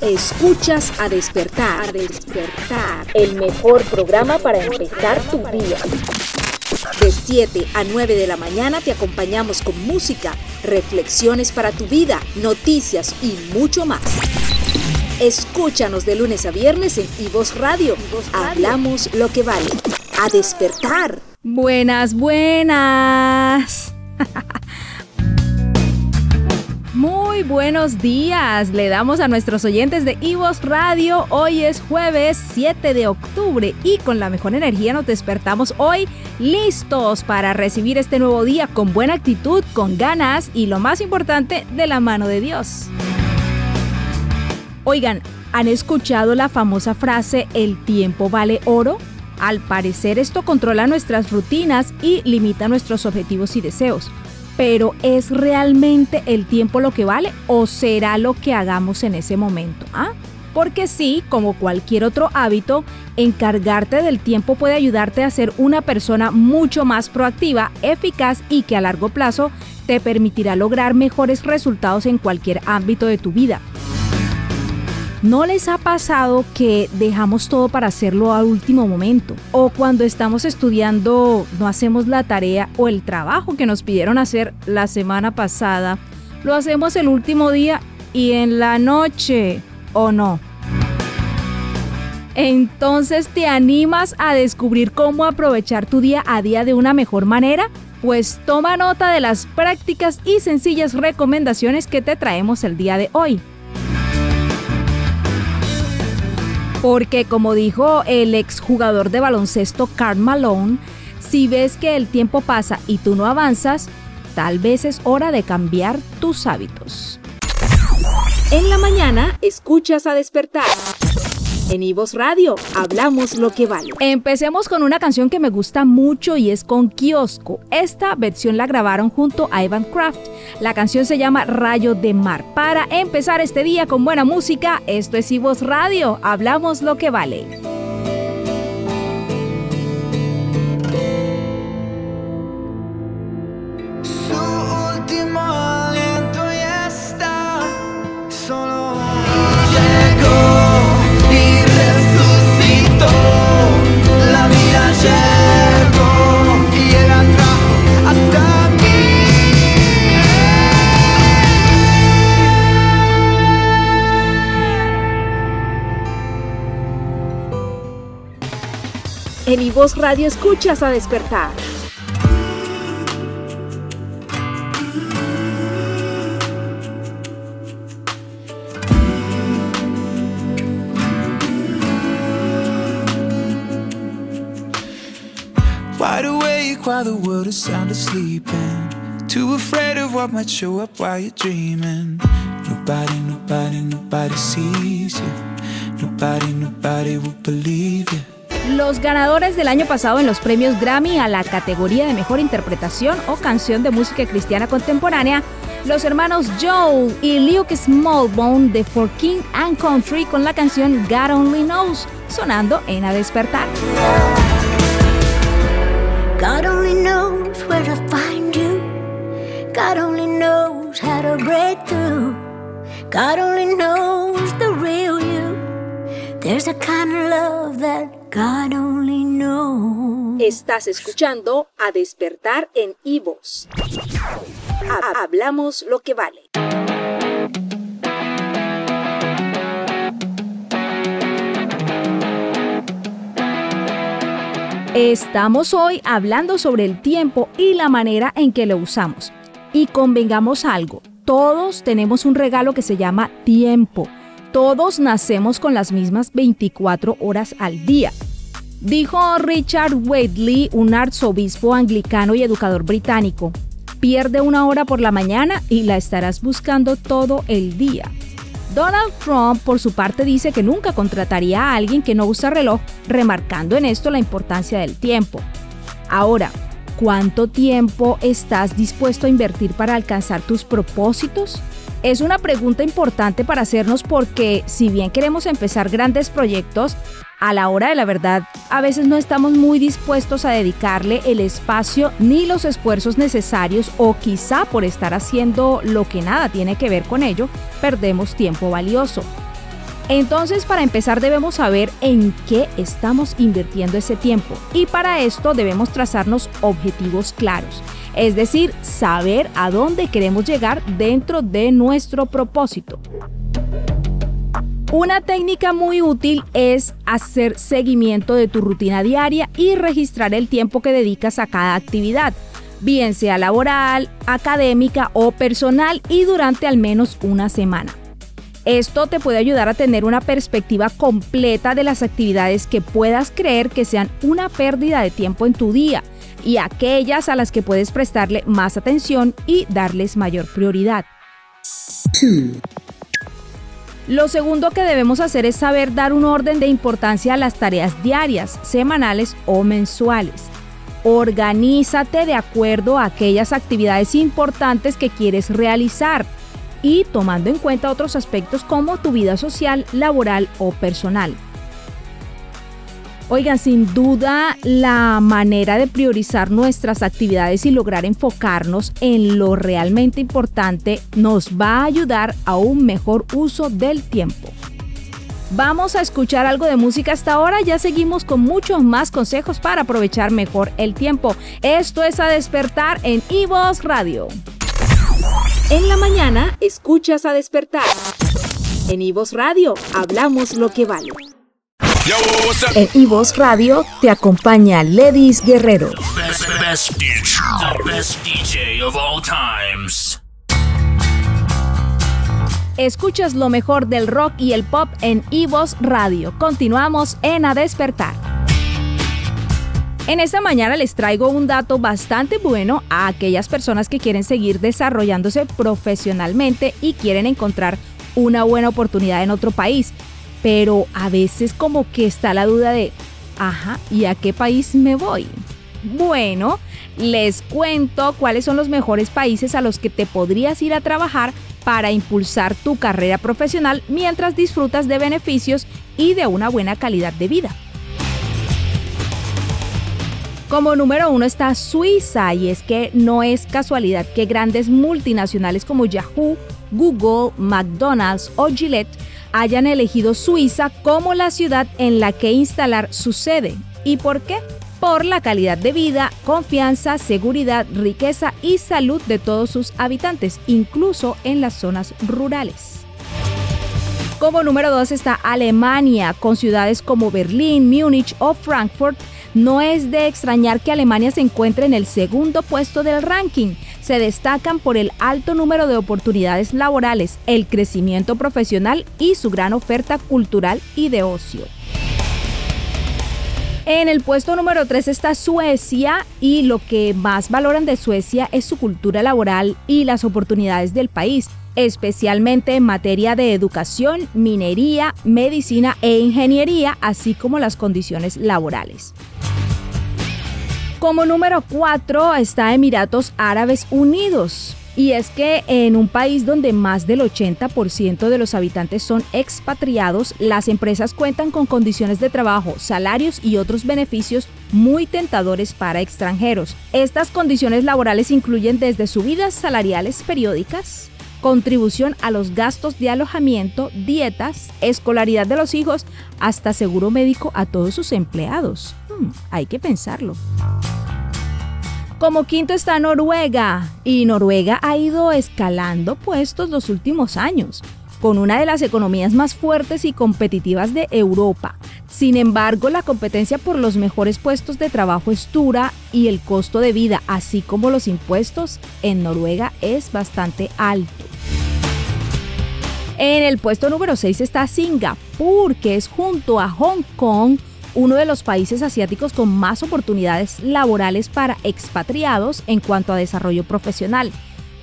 Escuchas a despertar. A despertar. El mejor programa para empezar tu día. De 7 a 9 de la mañana te acompañamos con música, reflexiones para tu vida, noticias y mucho más. Escúchanos de lunes a viernes en Ivos Radio. Hablamos lo que vale. A despertar. Buenas, buenas. Buenos días, le damos a nuestros oyentes de Ivos Radio. Hoy es jueves 7 de octubre y con la mejor energía nos despertamos hoy listos para recibir este nuevo día con buena actitud, con ganas y lo más importante, de la mano de Dios. Oigan, ¿han escuchado la famosa frase el tiempo vale oro? Al parecer esto controla nuestras rutinas y limita nuestros objetivos y deseos pero ¿es realmente el tiempo lo que vale o será lo que hagamos en ese momento? ¿Ah? Porque sí, como cualquier otro hábito, encargarte del tiempo puede ayudarte a ser una persona mucho más proactiva, eficaz y que a largo plazo te permitirá lograr mejores resultados en cualquier ámbito de tu vida. ¿No les ha pasado que dejamos todo para hacerlo al último momento? O cuando estamos estudiando no hacemos la tarea o el trabajo que nos pidieron hacer la semana pasada, lo hacemos el último día y en la noche, ¿o no? Entonces, ¿te animas a descubrir cómo aprovechar tu día a día de una mejor manera? Pues toma nota de las prácticas y sencillas recomendaciones que te traemos el día de hoy. Porque como dijo el exjugador de baloncesto Karl Malone, si ves que el tiempo pasa y tú no avanzas, tal vez es hora de cambiar tus hábitos. En la mañana escuchas a despertar. En Ivos Radio hablamos lo que vale. Empecemos con una canción que me gusta mucho y es con Kiosco. Esta versión la grabaron junto a Evan Craft. La canción se llama Rayo de Mar. Para empezar este día con buena música, esto es Ivos Radio. Hablamos lo que vale. En Ivos Radio escuchas a despertar. Wide awake while the world is sound asleep and too afraid of what might show up while you're dreaming. Nobody, nobody, nobody sees you. Nobody, nobody will believe you. Los ganadores del año pasado en los premios Grammy a la categoría de mejor interpretación o canción de música cristiana contemporánea, los hermanos Joel y Luke Smallbone de For King and Country con la canción God Only Knows, sonando en A Despertar. God only knows where to find you. God only knows how to break through. God only knows the real you. There's a kind of love that God only knows. Estás escuchando a despertar en Ivos. Hablamos lo que vale. Estamos hoy hablando sobre el tiempo y la manera en que lo usamos. Y convengamos algo, todos tenemos un regalo que se llama tiempo todos nacemos con las mismas 24 horas al día. Dijo Richard Wadley, un arzobispo anglicano y educador británico, pierde una hora por la mañana y la estarás buscando todo el día. Donald Trump, por su parte, dice que nunca contrataría a alguien que no usa reloj, remarcando en esto la importancia del tiempo. Ahora, ¿cuánto tiempo estás dispuesto a invertir para alcanzar tus propósitos? Es una pregunta importante para hacernos porque si bien queremos empezar grandes proyectos, a la hora de la verdad a veces no estamos muy dispuestos a dedicarle el espacio ni los esfuerzos necesarios o quizá por estar haciendo lo que nada tiene que ver con ello, perdemos tiempo valioso. Entonces, para empezar debemos saber en qué estamos invirtiendo ese tiempo y para esto debemos trazarnos objetivos claros, es decir, saber a dónde queremos llegar dentro de nuestro propósito. Una técnica muy útil es hacer seguimiento de tu rutina diaria y registrar el tiempo que dedicas a cada actividad, bien sea laboral, académica o personal y durante al menos una semana. Esto te puede ayudar a tener una perspectiva completa de las actividades que puedas creer que sean una pérdida de tiempo en tu día y aquellas a las que puedes prestarle más atención y darles mayor prioridad. Lo segundo que debemos hacer es saber dar un orden de importancia a las tareas diarias, semanales o mensuales. Organízate de acuerdo a aquellas actividades importantes que quieres realizar y tomando en cuenta otros aspectos como tu vida social, laboral o personal. Oigan, sin duda la manera de priorizar nuestras actividades y lograr enfocarnos en lo realmente importante nos va a ayudar a un mejor uso del tiempo. Vamos a escuchar algo de música hasta ahora, ya seguimos con muchos más consejos para aprovechar mejor el tiempo. Esto es a despertar en Ivos Radio. En la mañana escuchas a despertar. En Ivos Radio hablamos lo que vale. En Ivos Radio te acompaña Ledis Guerrero. Escuchas lo mejor del rock y el pop en Ivos Radio. Continuamos en A Despertar. En esta mañana les traigo un dato bastante bueno a aquellas personas que quieren seguir desarrollándose profesionalmente y quieren encontrar una buena oportunidad en otro país pero a veces como que está la duda de, ajá, ¿y a qué país me voy? Bueno, les cuento cuáles son los mejores países a los que te podrías ir a trabajar para impulsar tu carrera profesional mientras disfrutas de beneficios y de una buena calidad de vida. Como número uno está Suiza y es que no es casualidad que grandes multinacionales como Yahoo, Google, McDonald's o Gillette hayan elegido Suiza como la ciudad en la que instalar su sede. ¿Y por qué? Por la calidad de vida, confianza, seguridad, riqueza y salud de todos sus habitantes, incluso en las zonas rurales. Como número 2 está Alemania, con ciudades como Berlín, Múnich o Frankfurt. No es de extrañar que Alemania se encuentre en el segundo puesto del ranking se destacan por el alto número de oportunidades laborales, el crecimiento profesional y su gran oferta cultural y de ocio. En el puesto número 3 está Suecia y lo que más valoran de Suecia es su cultura laboral y las oportunidades del país, especialmente en materia de educación, minería, medicina e ingeniería, así como las condiciones laborales. Como número 4 está Emiratos Árabes Unidos. Y es que en un país donde más del 80% de los habitantes son expatriados, las empresas cuentan con condiciones de trabajo, salarios y otros beneficios muy tentadores para extranjeros. Estas condiciones laborales incluyen desde subidas salariales periódicas, contribución a los gastos de alojamiento, dietas, escolaridad de los hijos, hasta seguro médico a todos sus empleados. Hmm, hay que pensarlo. Como quinto está Noruega y Noruega ha ido escalando puestos los últimos años, con una de las economías más fuertes y competitivas de Europa. Sin embargo, la competencia por los mejores puestos de trabajo es dura y el costo de vida, así como los impuestos, en Noruega es bastante alto. En el puesto número 6 está Singapur, que es junto a Hong Kong uno de los países asiáticos con más oportunidades laborales para expatriados en cuanto a desarrollo profesional,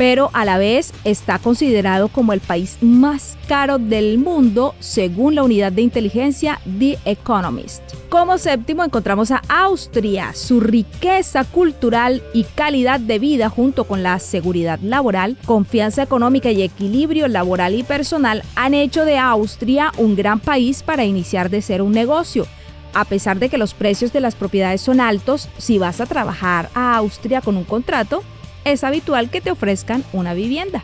pero a la vez está considerado como el país más caro del mundo según la unidad de inteligencia The Economist. Como séptimo encontramos a Austria. Su riqueza cultural y calidad de vida junto con la seguridad laboral, confianza económica y equilibrio laboral y personal han hecho de Austria un gran país para iniciar de ser un negocio a pesar de que los precios de las propiedades son altos, si vas a trabajar a Austria con un contrato, es habitual que te ofrezcan una vivienda.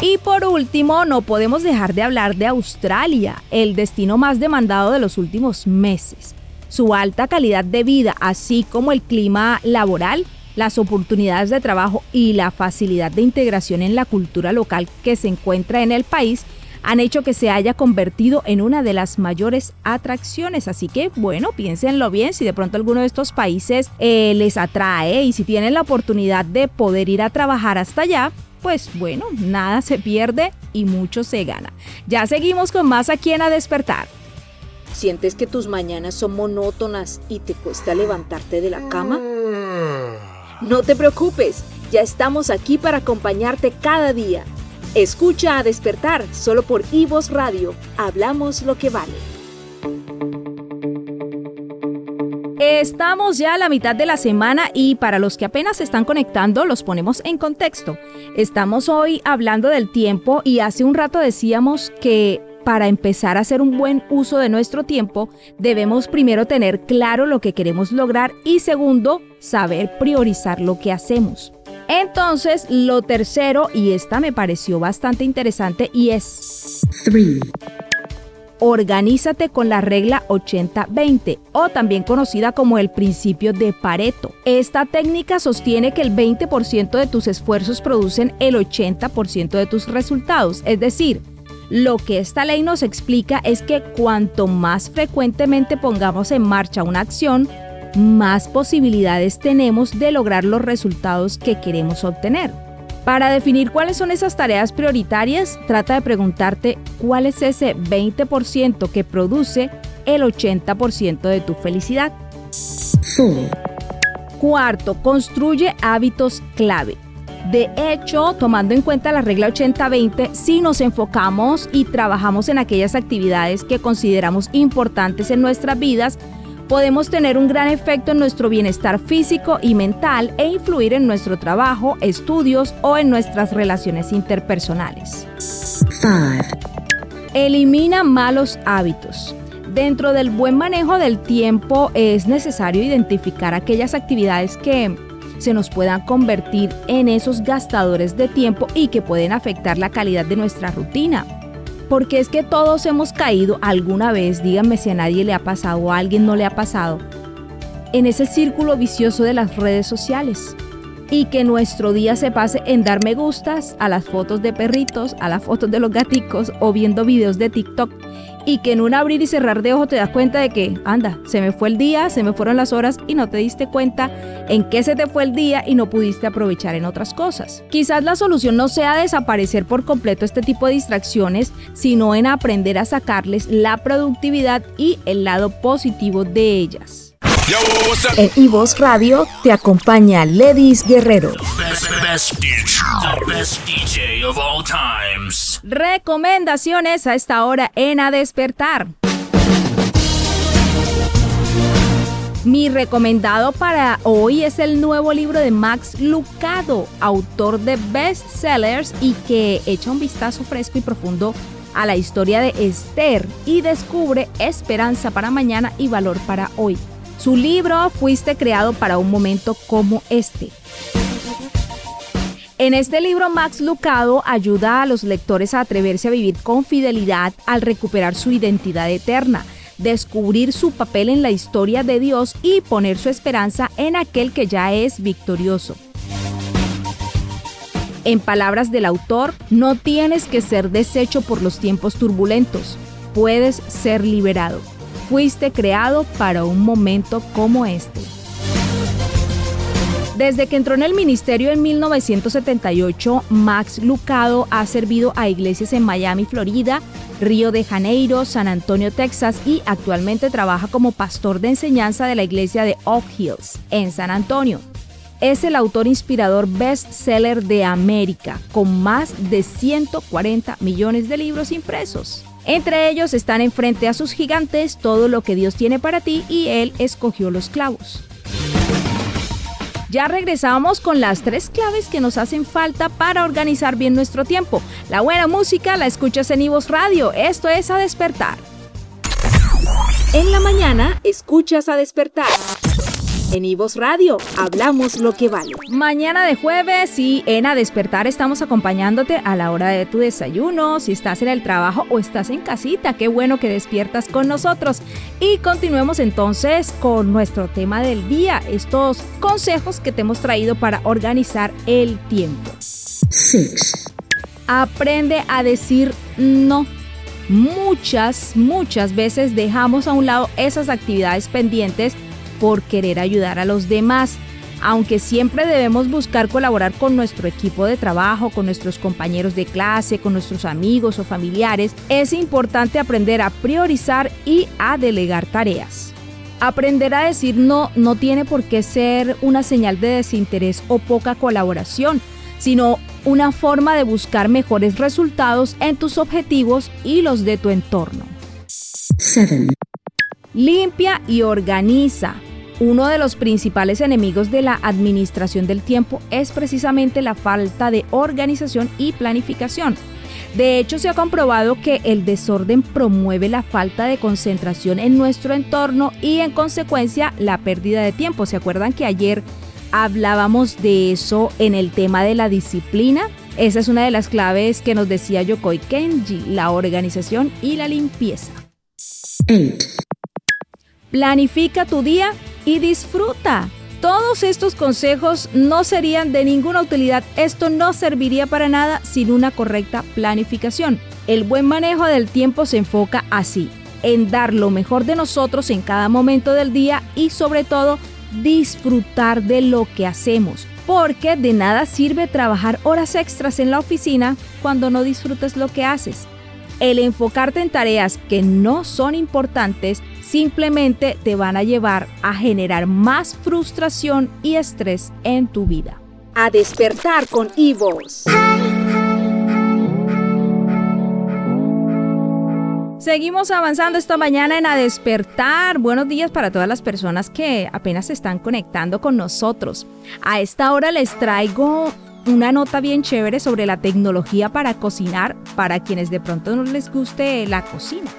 Y por último, no podemos dejar de hablar de Australia, el destino más demandado de los últimos meses. Su alta calidad de vida, así como el clima laboral, las oportunidades de trabajo y la facilidad de integración en la cultura local que se encuentra en el país, han hecho que se haya convertido en una de las mayores atracciones. Así que, bueno, piénsenlo bien si de pronto alguno de estos países eh, les atrae y si tienen la oportunidad de poder ir a trabajar hasta allá, pues bueno, nada se pierde y mucho se gana. Ya seguimos con más aquí en A Despertar. ¿Sientes que tus mañanas son monótonas y te cuesta levantarte de la cama? No te preocupes, ya estamos aquí para acompañarte cada día. Escucha a despertar solo por Ivos Radio. Hablamos lo que vale. Estamos ya a la mitad de la semana y para los que apenas se están conectando los ponemos en contexto. Estamos hoy hablando del tiempo y hace un rato decíamos que para empezar a hacer un buen uso de nuestro tiempo debemos primero tener claro lo que queremos lograr y segundo, saber priorizar lo que hacemos. Entonces, lo tercero, y esta me pareció bastante interesante, y es organízate con la regla 80-20 o también conocida como el principio de Pareto. Esta técnica sostiene que el 20% de tus esfuerzos producen el 80% de tus resultados, es decir, lo que esta ley nos explica es que cuanto más frecuentemente pongamos en marcha una acción, más posibilidades tenemos de lograr los resultados que queremos obtener. Para definir cuáles son esas tareas prioritarias, trata de preguntarte cuál es ese 20% que produce el 80% de tu felicidad. Cuarto, construye hábitos clave. De hecho, tomando en cuenta la regla 80-20, si nos enfocamos y trabajamos en aquellas actividades que consideramos importantes en nuestras vidas, podemos tener un gran efecto en nuestro bienestar físico y mental e influir en nuestro trabajo, estudios o en nuestras relaciones interpersonales. Elimina malos hábitos. Dentro del buen manejo del tiempo es necesario identificar aquellas actividades que se nos puedan convertir en esos gastadores de tiempo y que pueden afectar la calidad de nuestra rutina porque es que todos hemos caído alguna vez, díganme si a nadie le ha pasado o a alguien no le ha pasado, en ese círculo vicioso de las redes sociales. Y que nuestro día se pase en dar me gustas a las fotos de perritos, a las fotos de los gaticos o viendo videos de TikTok y que en un abrir y cerrar de ojos te das cuenta de que, anda, se me fue el día, se me fueron las horas y no te diste cuenta en qué se te fue el día y no pudiste aprovechar en otras cosas. Quizás la solución no sea desaparecer por completo este tipo de distracciones, sino en aprender a sacarles la productividad y el lado positivo de ellas. En Ivos Radio te acompaña Ledis Guerrero. Recomendaciones a esta hora en A Despertar. Mi recomendado para hoy es el nuevo libro de Max Lucado, autor de bestsellers y que echa un vistazo fresco y profundo a la historia de Esther y descubre esperanza para mañana y valor para hoy. Su libro Fuiste creado para un momento como este. En este libro, Max Lucado ayuda a los lectores a atreverse a vivir con fidelidad al recuperar su identidad eterna, descubrir su papel en la historia de Dios y poner su esperanza en aquel que ya es victorioso. En palabras del autor, no tienes que ser deshecho por los tiempos turbulentos, puedes ser liberado fuiste creado para un momento como este. Desde que entró en el ministerio en 1978, Max Lucado ha servido a iglesias en Miami, Florida, Río de Janeiro, San Antonio, Texas y actualmente trabaja como pastor de enseñanza de la iglesia de Oak Hills, en San Antonio. Es el autor inspirador bestseller de América, con más de 140 millones de libros impresos. Entre ellos están enfrente a sus gigantes todo lo que Dios tiene para ti y Él escogió los clavos. Ya regresamos con las tres claves que nos hacen falta para organizar bien nuestro tiempo. La buena música la escuchas en Ivos Radio. Esto es A Despertar. En la mañana escuchas A Despertar. En Ivos Radio, hablamos lo que vale. Mañana de jueves y en A Despertar estamos acompañándote a la hora de tu desayuno, si estás en el trabajo o estás en casita, qué bueno que despiertas con nosotros. Y continuemos entonces con nuestro tema del día, estos consejos que te hemos traído para organizar el tiempo. Aprende a decir no. Muchas, muchas veces dejamos a un lado esas actividades pendientes por querer ayudar a los demás. Aunque siempre debemos buscar colaborar con nuestro equipo de trabajo, con nuestros compañeros de clase, con nuestros amigos o familiares, es importante aprender a priorizar y a delegar tareas. Aprender a decir no no tiene por qué ser una señal de desinterés o poca colaboración, sino una forma de buscar mejores resultados en tus objetivos y los de tu entorno. Limpia y organiza. Uno de los principales enemigos de la administración del tiempo es precisamente la falta de organización y planificación. De hecho, se ha comprobado que el desorden promueve la falta de concentración en nuestro entorno y en consecuencia la pérdida de tiempo. ¿Se acuerdan que ayer hablábamos de eso en el tema de la disciplina? Esa es una de las claves que nos decía Yokoi Kenji, la organización y la limpieza. Planifica tu día y disfruta. Todos estos consejos no serían de ninguna utilidad. Esto no serviría para nada sin una correcta planificación. El buen manejo del tiempo se enfoca así, en dar lo mejor de nosotros en cada momento del día y sobre todo disfrutar de lo que hacemos. Porque de nada sirve trabajar horas extras en la oficina cuando no disfrutas lo que haces. El enfocarte en tareas que no son importantes simplemente te van a llevar a generar más frustración y estrés en tu vida. A despertar con. Seguimos avanzando esta mañana en A Despertar. Buenos días para todas las personas que apenas se están conectando con nosotros. A esta hora les traigo una nota bien chévere sobre la tecnología para cocinar para quienes de pronto no les guste la cocina.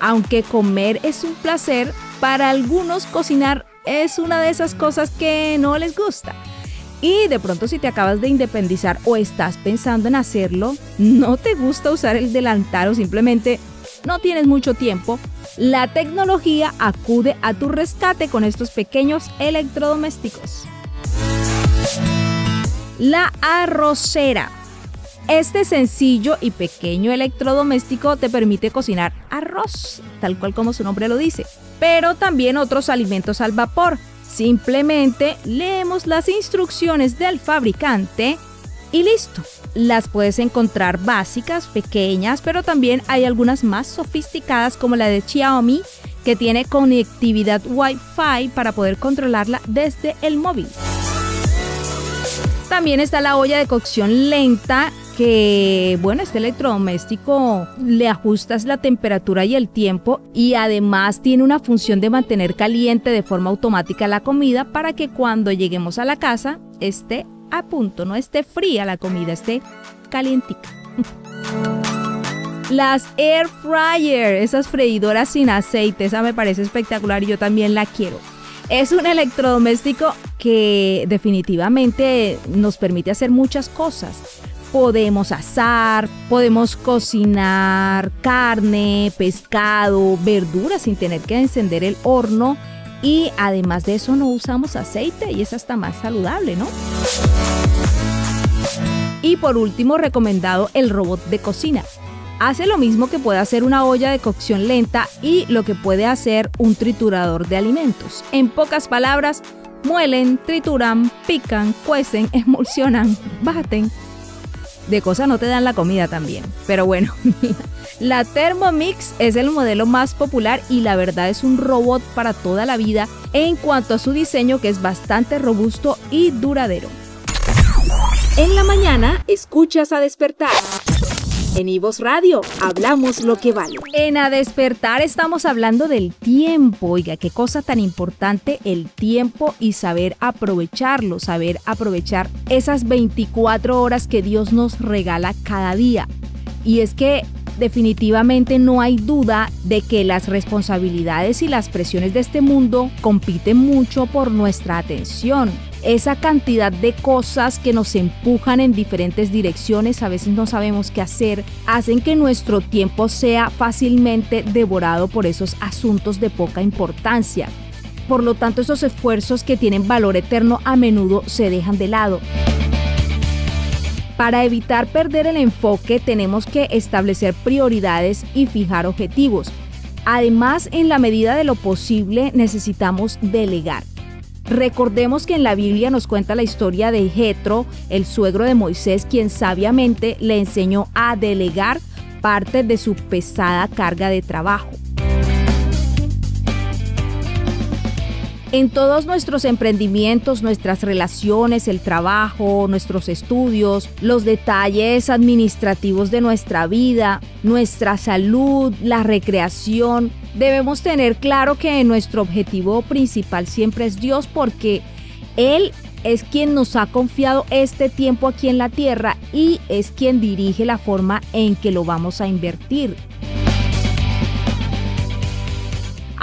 Aunque comer es un placer, para algunos cocinar es una de esas cosas que no les gusta. Y de pronto si te acabas de independizar o estás pensando en hacerlo, no te gusta usar el delantal o simplemente no tienes mucho tiempo, la tecnología acude a tu rescate con estos pequeños electrodomésticos. La arrocera. Este sencillo y pequeño electrodoméstico te permite cocinar arroz, tal cual como su nombre lo dice, pero también otros alimentos al vapor. Simplemente leemos las instrucciones del fabricante y listo. Las puedes encontrar básicas, pequeñas, pero también hay algunas más sofisticadas como la de Xiaomi que tiene conectividad Wi-Fi para poder controlarla desde el móvil. También está la olla de cocción lenta que, bueno, este electrodoméstico le ajustas la temperatura y el tiempo y además tiene una función de mantener caliente de forma automática la comida para que cuando lleguemos a la casa esté a punto, no esté fría la comida, esté calientica. Las air fryer, esas freidoras sin aceite, esa me parece espectacular y yo también la quiero. Es un electrodoméstico que definitivamente nos permite hacer muchas cosas. Podemos asar, podemos cocinar carne, pescado, verduras sin tener que encender el horno y además de eso no usamos aceite y es hasta más saludable, ¿no? Y por último, recomendado el robot de cocina. Hace lo mismo que puede hacer una olla de cocción lenta y lo que puede hacer un triturador de alimentos. En pocas palabras, muelen, trituran, pican, cuecen, emulsionan, baten. De cosas no te dan la comida también. Pero bueno, la Thermomix es el modelo más popular y la verdad es un robot para toda la vida en cuanto a su diseño que es bastante robusto y duradero. En la mañana, escuchas a despertar. En Ivos Radio, hablamos lo que vale. En A Despertar estamos hablando del tiempo. Oiga, qué cosa tan importante el tiempo y saber aprovecharlo, saber aprovechar esas 24 horas que Dios nos regala cada día. Y es que definitivamente no hay duda de que las responsabilidades y las presiones de este mundo compiten mucho por nuestra atención. Esa cantidad de cosas que nos empujan en diferentes direcciones, a veces no sabemos qué hacer, hacen que nuestro tiempo sea fácilmente devorado por esos asuntos de poca importancia. Por lo tanto, esos esfuerzos que tienen valor eterno a menudo se dejan de lado. Para evitar perder el enfoque tenemos que establecer prioridades y fijar objetivos. Además, en la medida de lo posible necesitamos delegar. Recordemos que en la Biblia nos cuenta la historia de Jetro, el suegro de Moisés, quien sabiamente le enseñó a delegar parte de su pesada carga de trabajo. En todos nuestros emprendimientos, nuestras relaciones, el trabajo, nuestros estudios, los detalles administrativos de nuestra vida, nuestra salud, la recreación, debemos tener claro que nuestro objetivo principal siempre es Dios porque Él es quien nos ha confiado este tiempo aquí en la tierra y es quien dirige la forma en que lo vamos a invertir.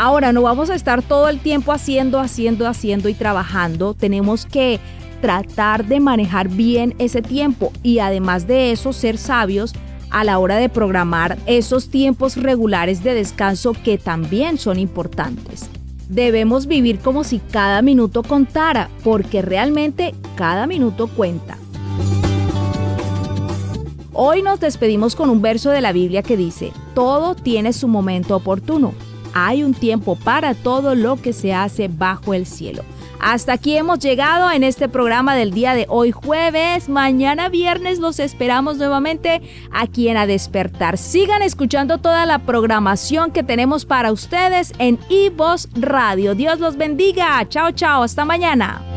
Ahora, no vamos a estar todo el tiempo haciendo, haciendo, haciendo y trabajando. Tenemos que tratar de manejar bien ese tiempo y además de eso ser sabios a la hora de programar esos tiempos regulares de descanso que también son importantes. Debemos vivir como si cada minuto contara, porque realmente cada minuto cuenta. Hoy nos despedimos con un verso de la Biblia que dice, todo tiene su momento oportuno hay un tiempo para todo lo que se hace bajo el cielo. Hasta aquí hemos llegado en este programa del día de hoy jueves. Mañana viernes los esperamos nuevamente aquí en A Despertar. Sigan escuchando toda la programación que tenemos para ustedes en iVoz Radio. Dios los bendiga. Chao, chao. Hasta mañana.